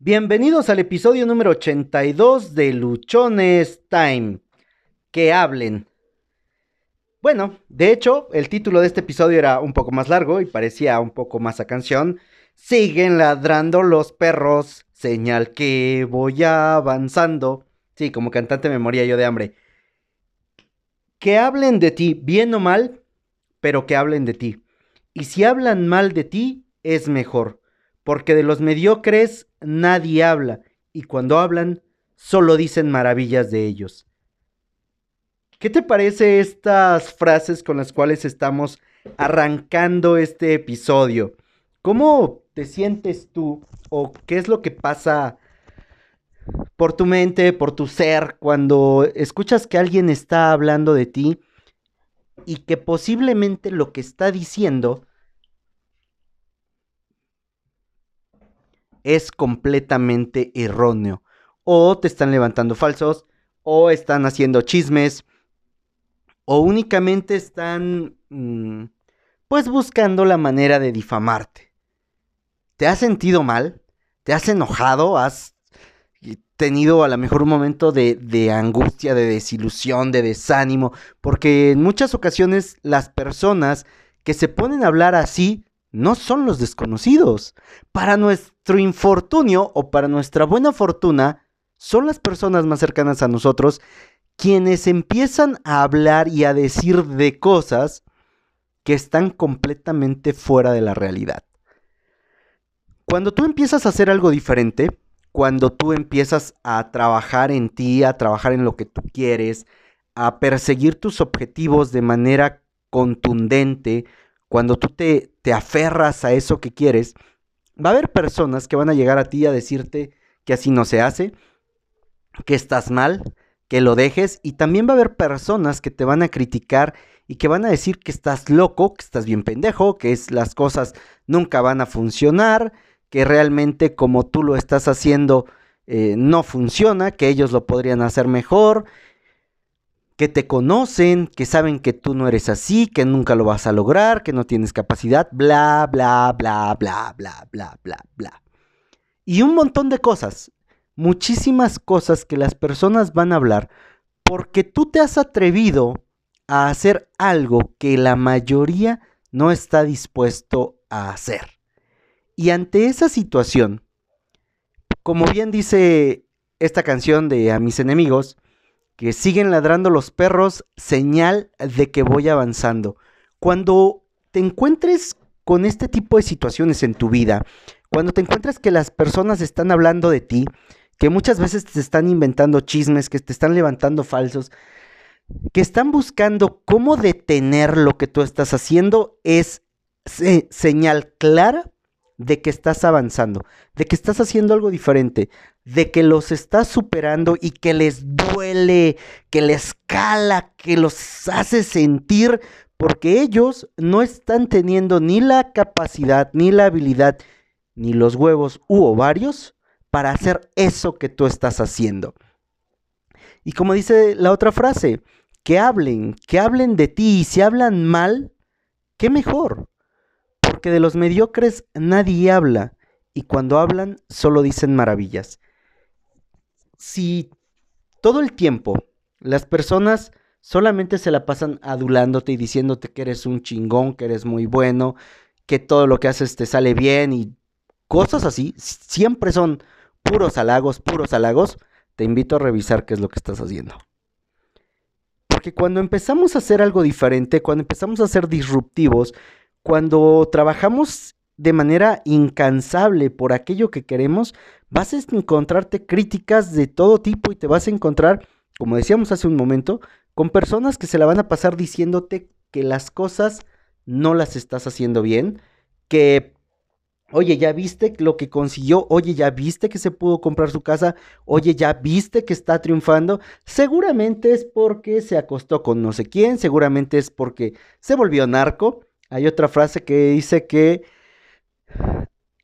Bienvenidos al episodio número 82 de Luchones Time. Que hablen. Bueno, de hecho, el título de este episodio era un poco más largo y parecía un poco más a canción. Siguen ladrando los perros, señal que voy avanzando. Sí, como cantante me moría yo de hambre. Que hablen de ti, bien o mal, pero que hablen de ti. Y si hablan mal de ti, es mejor, porque de los mediocres nadie habla, y cuando hablan, solo dicen maravillas de ellos. ¿Qué te parece estas frases con las cuales estamos arrancando este episodio? ¿Cómo te sientes tú o qué es lo que pasa por tu mente, por tu ser, cuando escuchas que alguien está hablando de ti y que posiblemente lo que está diciendo es completamente erróneo. O te están levantando falsos, o están haciendo chismes, o únicamente están mm, pues buscando la manera de difamarte. ¿Te has sentido mal? ¿Te has enojado? ¿Has tenido a lo mejor un momento de, de, angustia, de desilusión, de desánimo? Porque en muchas ocasiones las personas que se ponen a hablar así no son los desconocidos. Para nuestro infortunio o para nuestra buena fortuna, son las personas más cercanas a nosotros quienes empiezan a hablar y a decir de cosas que están completamente fuera de la realidad. Cuando tú empiezas a hacer algo diferente, cuando tú empiezas a trabajar en ti, a trabajar en lo que tú quieres, a perseguir tus objetivos de manera contundente, cuando tú te, te aferras a eso que quieres, va a haber personas que van a llegar a ti a decirte que así no se hace, que estás mal, que lo dejes y también va a haber personas que te van a criticar y que van a decir que estás loco, que estás bien pendejo, que es, las cosas nunca van a funcionar, que realmente como tú lo estás haciendo eh, no funciona, que ellos lo podrían hacer mejor, que te conocen, que saben que tú no eres así, que nunca lo vas a lograr, que no tienes capacidad, bla, bla, bla, bla, bla, bla, bla, bla. Y un montón de cosas muchísimas cosas que las personas van a hablar porque tú te has atrevido a hacer algo que la mayoría no está dispuesto a hacer. Y ante esa situación, como bien dice esta canción de A mis enemigos, que siguen ladrando los perros, señal de que voy avanzando. Cuando te encuentres con este tipo de situaciones en tu vida, cuando te encuentres que las personas están hablando de ti, que muchas veces te están inventando chismes, que te están levantando falsos, que están buscando cómo detener lo que tú estás haciendo, es señal clara de que estás avanzando, de que estás haciendo algo diferente, de que los estás superando y que les duele, que les cala, que los hace sentir, porque ellos no están teniendo ni la capacidad, ni la habilidad, ni los huevos u ovarios para hacer eso que tú estás haciendo. Y como dice la otra frase, que hablen, que hablen de ti y si hablan mal, qué mejor. Porque de los mediocres nadie habla y cuando hablan solo dicen maravillas. Si todo el tiempo las personas solamente se la pasan adulándote y diciéndote que eres un chingón, que eres muy bueno, que todo lo que haces te sale bien y cosas así, siempre son puros halagos, puros halagos, te invito a revisar qué es lo que estás haciendo. Porque cuando empezamos a hacer algo diferente, cuando empezamos a ser disruptivos, cuando trabajamos de manera incansable por aquello que queremos, vas a encontrarte críticas de todo tipo y te vas a encontrar, como decíamos hace un momento, con personas que se la van a pasar diciéndote que las cosas no las estás haciendo bien, que Oye, ¿ya viste lo que consiguió? Oye, ¿ya viste que se pudo comprar su casa? Oye, ¿ya viste que está triunfando? Seguramente es porque se acostó con no sé quién, seguramente es porque se volvió narco. Hay otra frase que dice que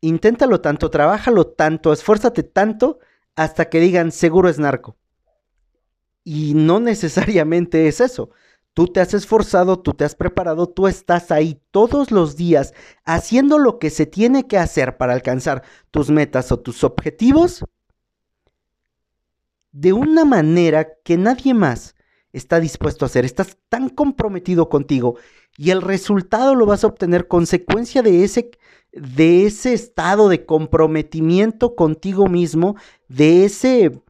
inténtalo tanto, trabájalo tanto, esfuérzate tanto hasta que digan seguro es narco. Y no necesariamente es eso. Tú te has esforzado, tú te has preparado, tú estás ahí todos los días haciendo lo que se tiene que hacer para alcanzar tus metas o tus objetivos de una manera que nadie más está dispuesto a hacer. Estás tan comprometido contigo y el resultado lo vas a obtener consecuencia de ese, de ese estado de comprometimiento contigo mismo, de ese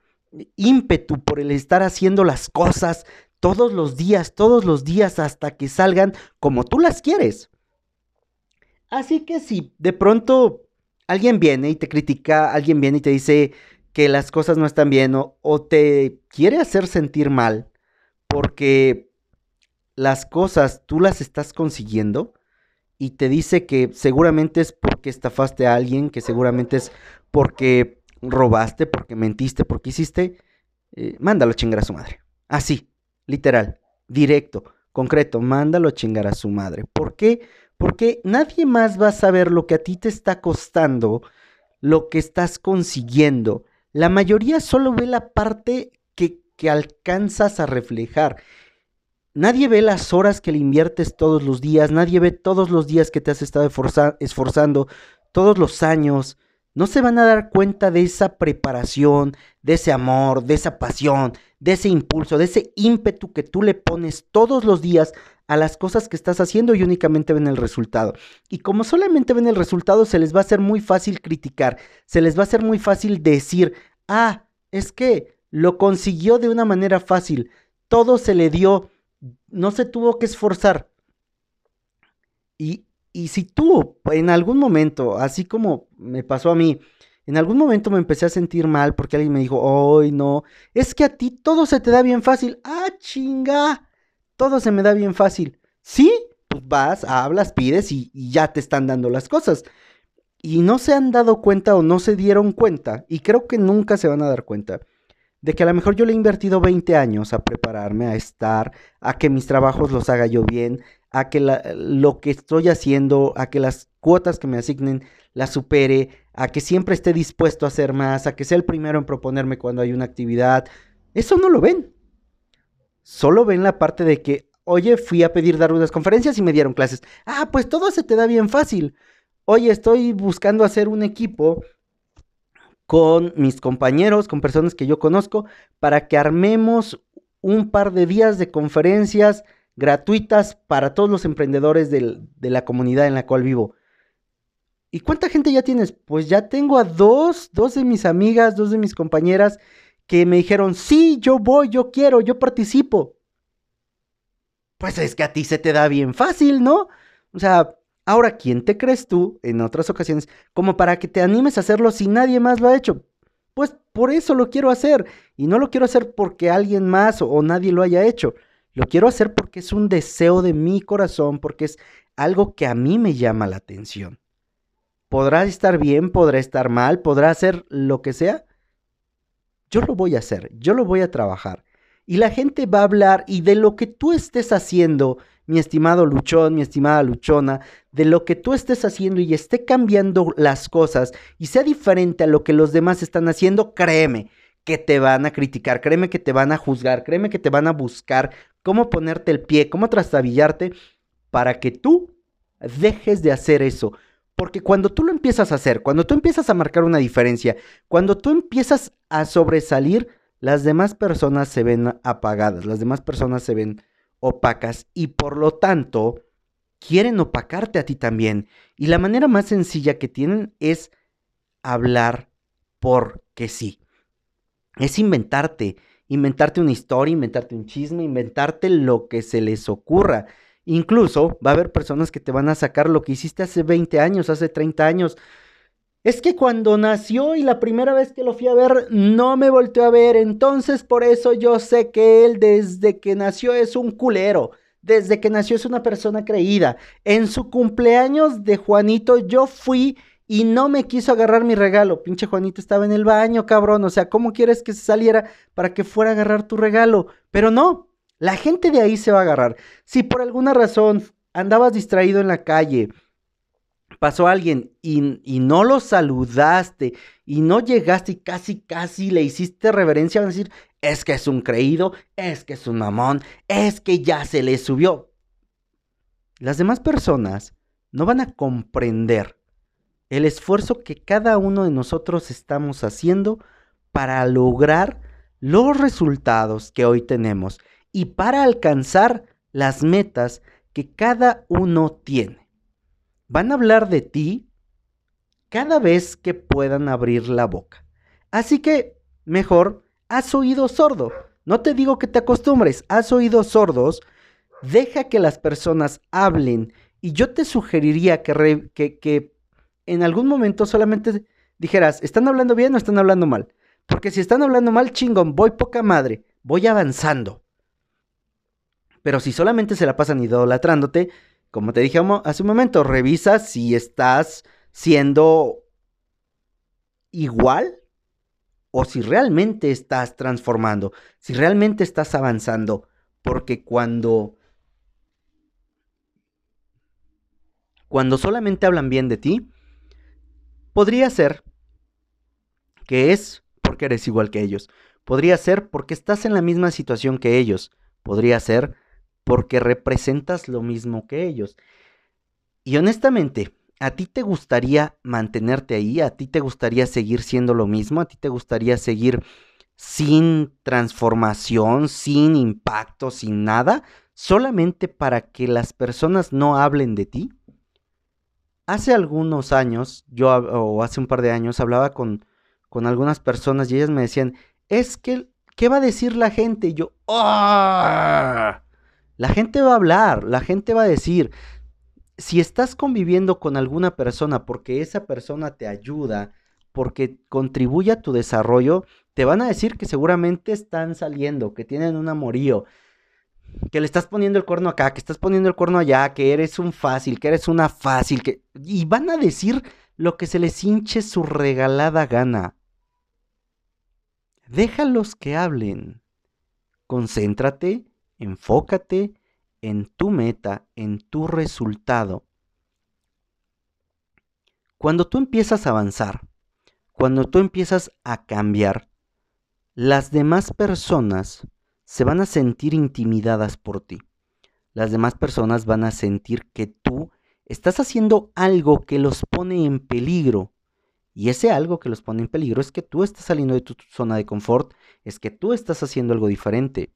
ímpetu por el estar haciendo las cosas todos los días, todos los días hasta que salgan como tú las quieres. Así que si de pronto alguien viene y te critica, alguien viene y te dice que las cosas no están bien o, o te quiere hacer sentir mal porque las cosas tú las estás consiguiendo y te dice que seguramente es porque estafaste a alguien, que seguramente es porque robaste, porque mentiste, porque hiciste, eh, mándalo a chingar a su madre. Así, Literal, directo, concreto, mándalo a chingar a su madre. ¿Por qué? Porque nadie más va a saber lo que a ti te está costando, lo que estás consiguiendo. La mayoría solo ve la parte que, que alcanzas a reflejar. Nadie ve las horas que le inviertes todos los días, nadie ve todos los días que te has estado esforzando, todos los años, no se van a dar cuenta de esa preparación, de ese amor, de esa pasión, de ese impulso, de ese ímpetu que tú le pones todos los días a las cosas que estás haciendo y únicamente ven el resultado. Y como solamente ven el resultado, se les va a hacer muy fácil criticar, se les va a hacer muy fácil decir, ah, es que lo consiguió de una manera fácil, todo se le dio, no se tuvo que esforzar. Y y si tú en algún momento, así como me pasó a mí, en algún momento me empecé a sentir mal porque alguien me dijo, ¡ay no! Es que a ti todo se te da bien fácil. ¡Ah, chinga! Todo se me da bien fácil. ¿Sí? Pues vas, hablas, pides y, y ya te están dando las cosas. Y no se han dado cuenta o no se dieron cuenta, y creo que nunca se van a dar cuenta, de que a lo mejor yo le he invertido 20 años a prepararme, a estar, a que mis trabajos los haga yo bien, a que lo que estoy haciendo, a que las cuotas que me asignen las supere, a que siempre esté dispuesto a hacer más, a que sea el primero en proponerme cuando hay una actividad. Eso no lo ven. Solo ven la parte de que, oye, fui a pedir dar unas conferencias y me dieron clases. Ah, pues todo se te da bien fácil. Oye, estoy buscando hacer un equipo con mis compañeros, con personas que yo conozco, para que armemos un par de días de conferencias gratuitas para todos los emprendedores de la comunidad en la cual vivo. ¿Y cuánta gente ya tienes? Pues ya tengo a dos, dos de mis amigas, dos de mis compañeras que me dijeron, sí, yo voy, yo quiero, yo participo. Pues es que a ti se te da bien fácil, ¿no? O sea, ahora, ¿quién te crees tú en otras ocasiones como para que te animes a hacerlo si nadie más lo ha hecho? Pues por eso lo quiero hacer. Y no lo quiero hacer porque alguien más o nadie lo haya hecho. Lo quiero hacer porque es un deseo de mi corazón, porque es algo que a mí me llama la atención. Podrá estar bien, podrá estar mal, podrá hacer lo que sea. Yo lo voy a hacer, yo lo voy a trabajar. Y la gente va a hablar y de lo que tú estés haciendo, mi estimado luchón, mi estimada luchona, de lo que tú estés haciendo y esté cambiando las cosas y sea diferente a lo que los demás están haciendo, créeme que te van a criticar, créeme que te van a juzgar, créeme que te van a buscar cómo ponerte el pie, cómo trastabillarte para que tú dejes de hacer eso. Porque cuando tú lo empiezas a hacer, cuando tú empiezas a marcar una diferencia, cuando tú empiezas a sobresalir, las demás personas se ven apagadas, las demás personas se ven opacas y por lo tanto quieren opacarte a ti también. Y la manera más sencilla que tienen es hablar porque sí. Es inventarte, inventarte una historia, inventarte un chisme, inventarte lo que se les ocurra. Incluso va a haber personas que te van a sacar lo que hiciste hace 20 años, hace 30 años. Es que cuando nació y la primera vez que lo fui a ver no me volteó a ver, entonces por eso yo sé que él desde que nació es un culero, desde que nació es una persona creída. En su cumpleaños de Juanito yo fui y no me quiso agarrar mi regalo. Pinche Juanito estaba en el baño, cabrón. O sea, ¿cómo quieres que se saliera para que fuera a agarrar tu regalo? Pero no, la gente de ahí se va a agarrar. Si por alguna razón andabas distraído en la calle, pasó alguien y, y, no lo saludaste y no llegaste y casi, casi le hiciste reverencia, van a decir, es que es un creído, es que es un mamón, es que ya se le subió. Las demás personas no van a comprender el esfuerzo que cada uno de nosotros estamos haciendo para lograr los resultados que hoy tenemos y para alcanzar las metas que cada uno tiene. Van a hablar de ti cada vez que puedan abrir la boca. Así que, mejor, haz oído sordo. No te digo que te acostumbres, haz oídos sordos, deja que las personas hablen y yo te sugeriría que, en algún momento solamente dijeras, ¿están hablando bien o están hablando mal? Porque si están hablando mal, chingón, voy poca madre, voy avanzando. Pero si solamente se la pasan idolatrándote, como te dije hace un momento, revisa si estás siendo igual o si realmente estás transformando, si realmente estás avanzando. Porque cuando... Cuando solamente hablan bien de ti, podría ser que es porque eres igual que ellos. Podría ser porque estás en la misma situación que ellos. Podría ser porque representas lo mismo que ellos. Y honestamente, ¿a ti te gustaría mantenerte ahí? ¿A ti te gustaría seguir siendo lo mismo? ¿A ti te gustaría seguir sin transformación, sin impacto, sin nada? Solamente para que las personas no hablen de ti. Hace algunos años, yo o hace un par de años, hablaba con con algunas personas y ellas me decían, es que, ¿qué va a decir la gente? Y yo, ¡ah! La gente va a hablar, la gente va a decir, si estás conviviendo con alguna persona porque esa persona te ayuda, porque contribuye a tu desarrollo, te van a decir que seguramente están saliendo, que tienen un amorío, que le estás poniendo el cuerno acá, que estás poniendo el cuerno allá, que eres un fácil, que eres una fácil, que... Y van a decir lo que se les hinche su regalada gana. Déjalos que hablen. Concéntrate, enfócate en tu meta, en tu resultado. Cuando tú empiezas a avanzar, cuando tú empiezas a cambiar, las demás personas se van a sentir intimidadas por ti. Las demás personas van a sentir que tú estás haciendo algo que los pone en peligro y ese algo que los pone en peligro es que tú estás saliendo de tu zona de confort, es que tú estás haciendo algo diferente.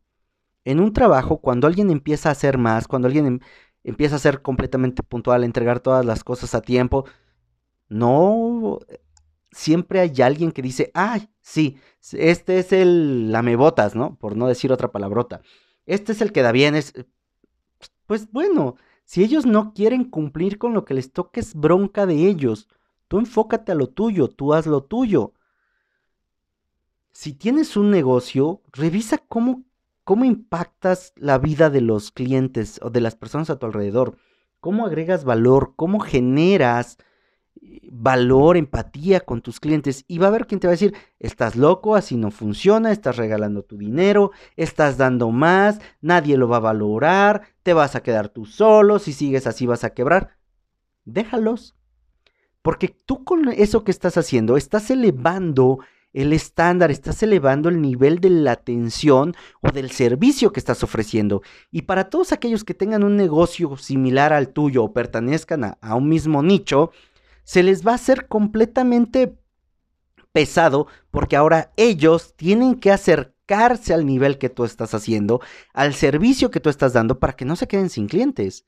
En un trabajo, cuando alguien empieza a hacer más, cuando alguien em, empieza a ser completamente puntual, a entregar todas las cosas a tiempo, no siempre hay alguien que dice, ay, sí, este es el lamebotas, ¿no? Por no decir otra palabrota. Este es el que da bien, es... Pues bueno, si ellos no quieren cumplir con lo que les toque es bronca de ellos. Tú enfócate a lo tuyo, tú haz lo tuyo. Si tienes un negocio, revisa cómo, cómo impactas la vida de los clientes o de las personas a tu alrededor. Cómo agregas valor, cómo generas eh, valor, empatía con tus clientes. Y va a haber quien te va a decir, estás loco, así no funciona, estás regalando tu dinero, estás dando más, nadie lo va a valorar, te vas a quedar tú solo, si sigues así vas a quebrar. Déjalos, porque tú con eso que estás haciendo estás elevando el estándar, estás elevando el nivel de la atención o del servicio que estás ofreciendo. Y para todos aquellos que tengan un negocio similar al tuyo o pertenezcan a, un mismo nicho, se les va a hacer completamente pesado porque ahora ellos tienen que acercarse al nivel que tú estás haciendo, al servicio que tú estás dando para que no se queden sin clientes.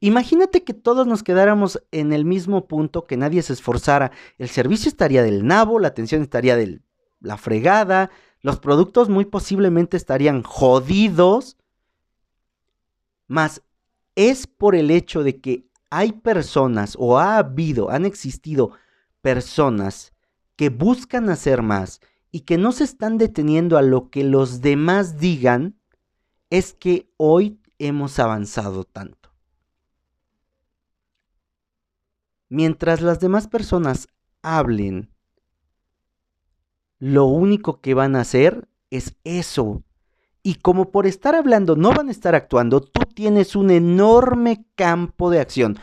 Imagínate que todos nos quedáramos en el mismo punto, que nadie se esforzara. El servicio estaría del nabo, la atención estaría de la fregada, los productos muy posiblemente estarían jodidos. Más es por el hecho de que hay personas o ha habido, han existido personas que buscan hacer más y que no se están deteniendo a lo que los demás digan, es que hoy hemos avanzado tanto. Mientras las demás personas hablen, lo único que van a hacer es eso. Y como por estar hablando no van a estar actuando, tú tienes un enorme campo de acción.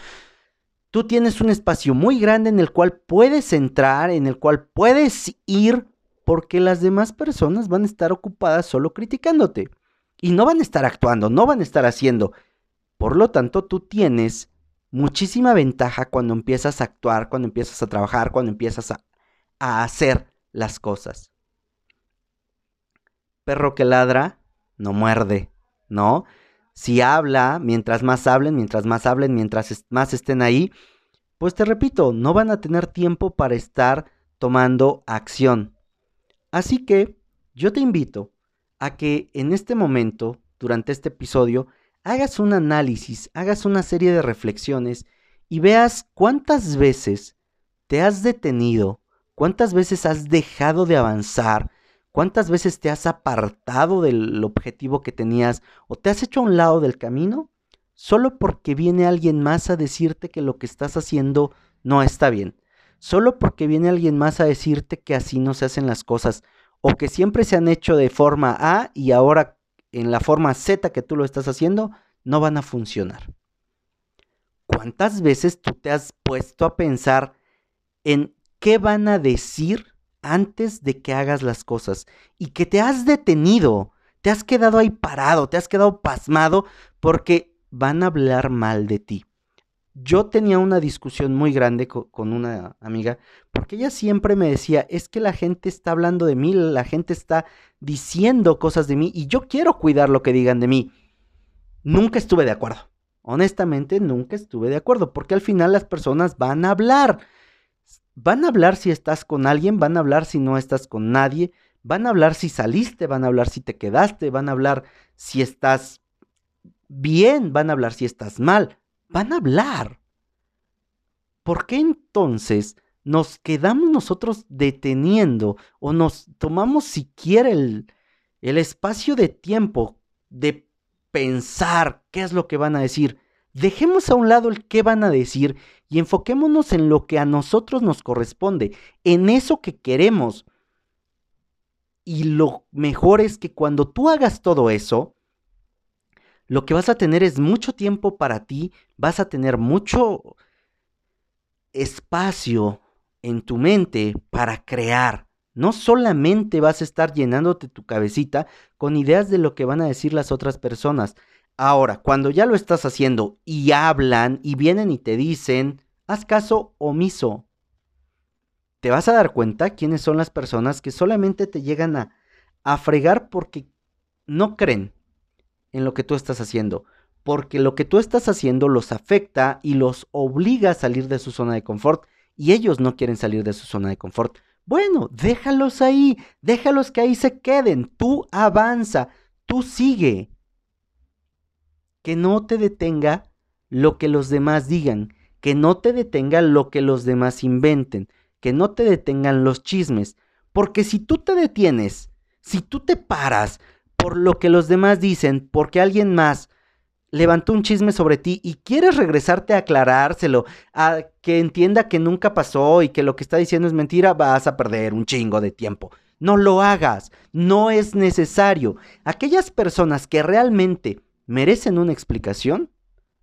Tú tienes un espacio muy grande en el cual puedes entrar, en el cual puedes ir porque las demás personas van a estar ocupadas solo criticándote y no van a estar actuando, no van a estar haciendo. Por lo tanto, tú tienes muchísima ventaja cuando empiezas a actuar, cuando empiezas a trabajar, cuando empiezas a, a hacer las cosas. Perro que ladra, no muerde, ¿no? Si habla, mientras más hablen, mientras más hablen, mientras más estén ahí, pues te repito, no van a tener tiempo para estar tomando acción. Así que yo te invito a que en este momento, durante este episodio, hagas un análisis, hagas una serie de reflexiones y veas cuántas veces te has detenido, cuántas veces has dejado de avanzar, cuántas veces te has apartado del objetivo que tenías o te has hecho a un lado del camino solo porque viene alguien más a decirte que lo que estás haciendo no está bien, solo porque viene alguien más a decirte que así no se hacen las cosas o que siempre se han hecho de forma A y ahora en la forma Z que tú lo estás haciendo, no van a funcionar. ¿Cuántas veces tú te has puesto a pensar en qué van a decir antes de que hagas las cosas y que te has detenido, te has quedado ahí parado, te has quedado pasmado porque van a hablar mal de ti? Yo tenía una discusión muy grande con una amiga porque ella siempre me decía, es que la gente está hablando de mí, la gente está diciendo cosas de mí y yo quiero cuidar lo que digan de mí. Nunca estuve de acuerdo. Honestamente, nunca estuve de acuerdo porque al final las personas van a hablar. Van a hablar si estás con alguien, van a hablar si no estás con nadie, van a hablar si saliste, van a hablar si te quedaste, van a hablar si estás bien, van a hablar si estás mal van a hablar. ¿Por qué entonces nos quedamos nosotros deteniendo o nos tomamos siquiera el, el espacio de tiempo de pensar qué es lo que van a decir? Dejemos a un lado el qué van a decir y enfoquémonos en lo que a nosotros nos corresponde, en eso que queremos. Y lo mejor es que cuando tú hagas todo eso, lo que vas a tener es mucho tiempo para ti, vas a tener mucho espacio en tu mente para crear. No solamente vas a estar llenándote tu cabecita con ideas de lo que van a decir las otras personas. Ahora, cuando ya lo estás haciendo y hablan y vienen y te dicen, haz caso omiso. Te vas a dar cuenta quiénes son las personas que solamente te llegan a, a fregar porque no creen en lo que tú estás haciendo, porque lo que tú estás haciendo los afecta y los obliga a salir de su zona de confort y ellos no quieren salir de su zona de confort. Bueno, déjalos ahí, déjalos que ahí se queden, tú avanza, tú sigue. Que no te detenga lo que los demás digan, que no te detenga lo que los demás inventen, que no te detengan los chismes, porque si tú te detienes, si tú te paras, por lo que los demás dicen, porque alguien más levantó un chisme sobre ti y quieres regresarte a aclarárselo, a que entienda que nunca pasó y que lo que está diciendo es mentira, vas a perder un chingo de tiempo. No lo hagas, no es necesario. Aquellas personas que realmente merecen una explicación,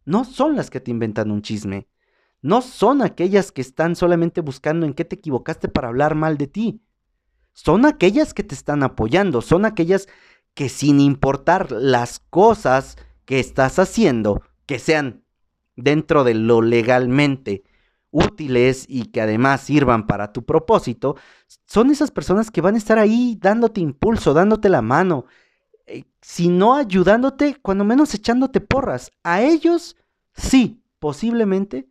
no son las que te inventan un chisme. No son aquellas que están solamente buscando en qué te equivocaste para hablar mal de ti. Son aquellas que te están apoyando, son aquellas que sin importar las cosas que estás haciendo, que sean dentro de lo legalmente útiles y que además sirvan para tu propósito, son esas personas que van a estar ahí dándote impulso, dándote la mano, eh, si no ayudándote, cuando menos echándote porras. A ellos, sí, posiblemente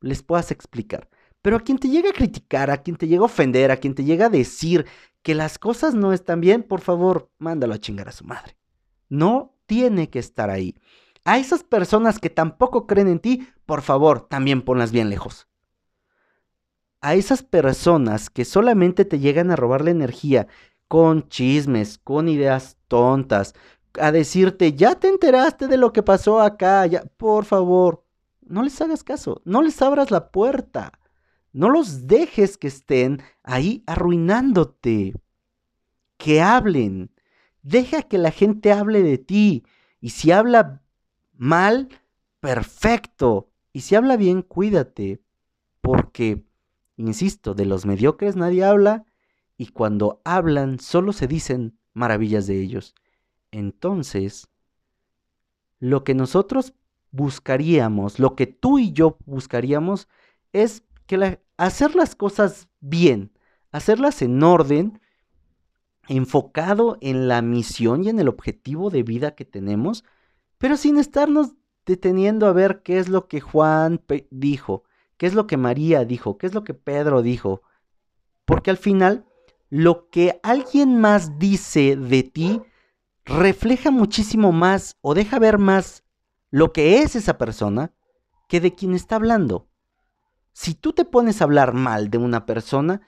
les puedas explicar. Pero a quien te llega a criticar, a quien te llega a ofender, a quien te llega a decir que las cosas no están bien, por favor, mándalo a chingar a su madre. No tiene que estar ahí. A esas personas que tampoco creen en ti, por favor, también ponlas bien lejos. A esas personas que solamente te llegan a robar la energía con chismes, con ideas tontas, a decirte, ya te enteraste de lo que pasó acá, ya, por favor, no les hagas caso, no les abras la puerta. No los dejes que estén ahí arruinándote. Que hablen. Deja que la gente hable de ti. Y si habla mal, perfecto. Y si habla bien, cuídate. Porque, insisto, de los mediocres nadie habla y cuando hablan solo se dicen maravillas de ellos. Entonces, lo que nosotros buscaríamos, lo que tú y yo buscaríamos, es que hacer las cosas bien, hacerlas en orden, enfocado en la misión y en el objetivo de vida que tenemos, pero sin estarnos deteniendo a ver qué es lo que Juan dijo, qué es lo que María dijo, qué es lo que Pedro dijo. Porque al final, lo que alguien más dice de ti refleja muchísimo más o deja ver más lo que es esa persona que de quien está hablando. Si tú te pones a hablar mal de una persona,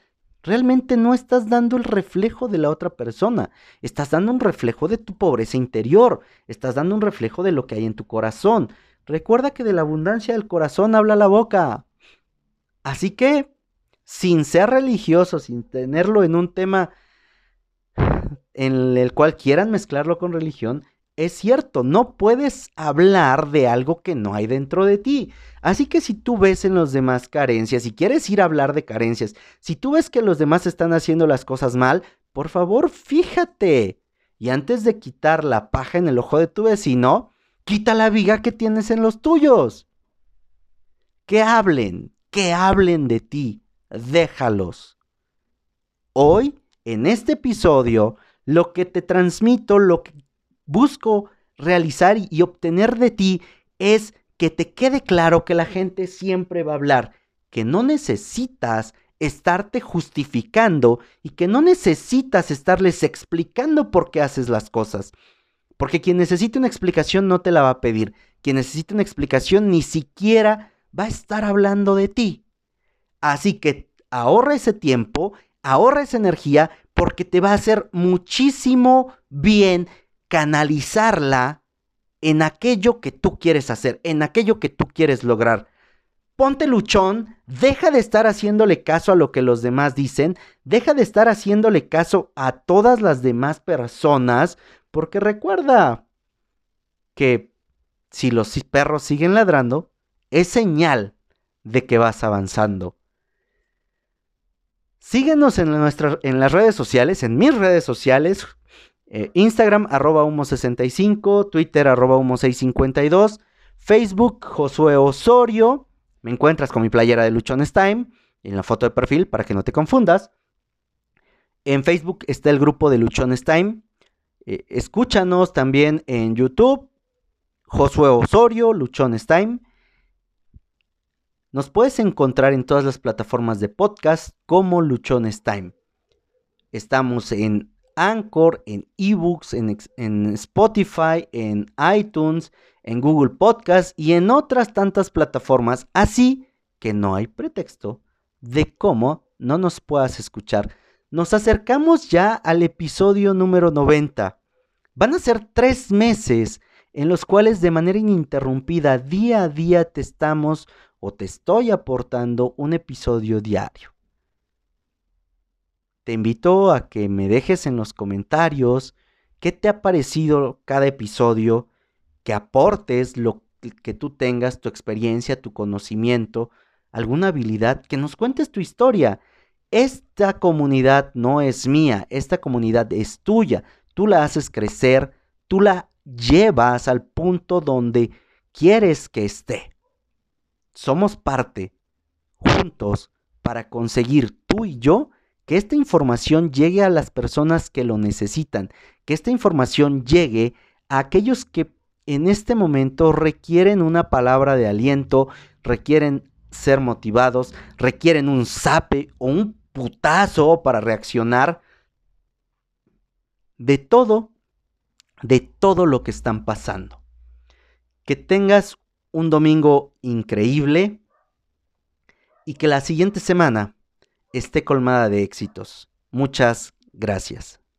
realmente no estás dando el reflejo de la otra persona, estás dando un reflejo de tu pobreza interior, estás dando un reflejo de lo que hay en tu corazón. Recuerda que de la abundancia del corazón habla la boca. Así que, sin ser religioso, sin tenerlo en un tema en el cual quieran mezclarlo con religión, es cierto, no puedes hablar de algo que no hay dentro de ti. Así que si tú ves en los demás carencias, si quieres ir a hablar de carencias, si tú ves que los demás están haciendo las cosas mal, por favor, fíjate. Y antes de quitar la paja en el ojo de tu vecino, quita la viga que tienes en los tuyos. Que hablen, que hablen de ti, déjalos. Hoy, en este episodio, lo que te transmito, lo que busco realizar y obtener de ti es que te quede claro que la gente siempre va a hablar, que no necesitas estarte justificando y que no necesitas estarles explicando por qué haces las cosas. Porque quien necesite una explicación no te la va a pedir. Quien necesite una explicación ni siquiera va a estar hablando de ti. Así que ahorra ese tiempo, ahorra esa energía, porque te va a hacer muchísimo bien canalizarla en aquello que tú quieres hacer, en aquello que tú quieres lograr. Ponte luchón, deja de estar haciéndole caso a lo que los demás dicen, deja de estar haciéndole caso a todas las demás personas, porque recuerda que si los perros siguen ladrando, es señal de que vas avanzando. Síguenos en, en las redes sociales, en mis redes sociales, eh, Instagram, arroba humo65, Twitter, arroba humo652, Facebook, Josué Osorio. Me encuentras con mi playera de Luchones Time en la foto de perfil para que no te confundas. En Facebook está el grupo de Luchones Time. Eh, escúchanos también en YouTube, Josué Osorio, Luchones Time. Nos puedes encontrar en todas las plataformas de podcast como Luchones Time. Estamos en Anchor, en eBooks, en, en Spotify, en iTunes, en Google Podcast y en otras tantas plataformas. Así que no hay pretexto de cómo no nos puedas escuchar. Nos acercamos ya al episodio número 90. Van a ser tres meses en los cuales de manera ininterrumpida día a día te estamos o te estoy aportando un episodio diario. Te invito a que me dejes en los comentarios qué te ha parecido cada episodio, que aportes lo que tú tengas, tu experiencia, tu conocimiento, alguna habilidad, que nos cuentes tu historia. Esta comunidad no es mía, esta comunidad es tuya. Tú la haces crecer, tú la llevas al punto donde quieres que esté. Somos parte, juntos, para conseguir tú y yo que esta información llegue a las personas que lo necesitan, que esta información llegue a aquellos que en este momento requieren una palabra de aliento, requieren ser motivados, requieren un sape o un putazo para reaccionar de todo, de todo lo que están pasando. Que tengas un domingo increíble y que la siguiente semana esté colmada de éxitos. Muchas gracias.